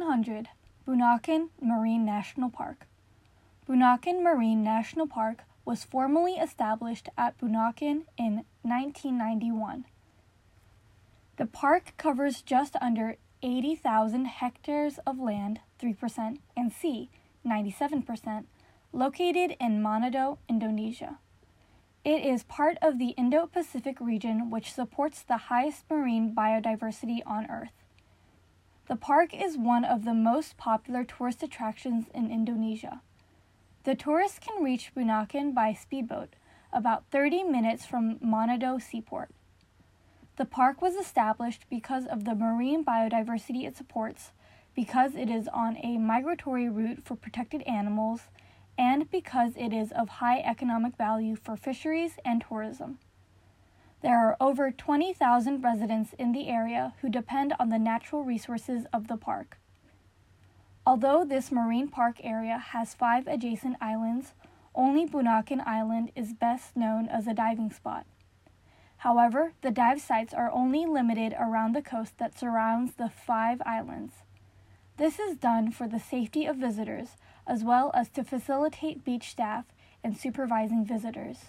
100 Bunaken Marine National Park. Bunaken Marine National Park was formally established at Bunaken in 1991. The park covers just under 80,000 hectares of land, 3%, and sea, 97%, located in Manado, Indonesia. It is part of the Indo Pacific region, which supports the highest marine biodiversity on Earth. The park is one of the most popular tourist attractions in Indonesia. The tourists can reach Bunaken by speedboat, about 30 minutes from Manado Seaport. The park was established because of the marine biodiversity it supports, because it is on a migratory route for protected animals, and because it is of high economic value for fisheries and tourism. There are over 20,000 residents in the area who depend on the natural resources of the park. Although this marine park area has five adjacent islands, only Bunaken Island is best known as a diving spot. However, the dive sites are only limited around the coast that surrounds the five islands. This is done for the safety of visitors as well as to facilitate beach staff in supervising visitors.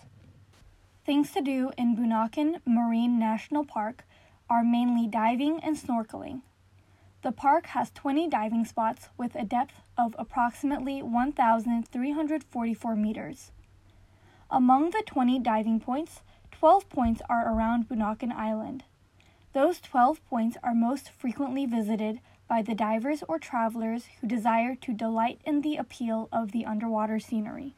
Things to do in Bunaken Marine National Park are mainly diving and snorkeling. The park has 20 diving spots with a depth of approximately 1,344 meters. Among the 20 diving points, 12 points are around Bunaken Island. Those 12 points are most frequently visited by the divers or travelers who desire to delight in the appeal of the underwater scenery.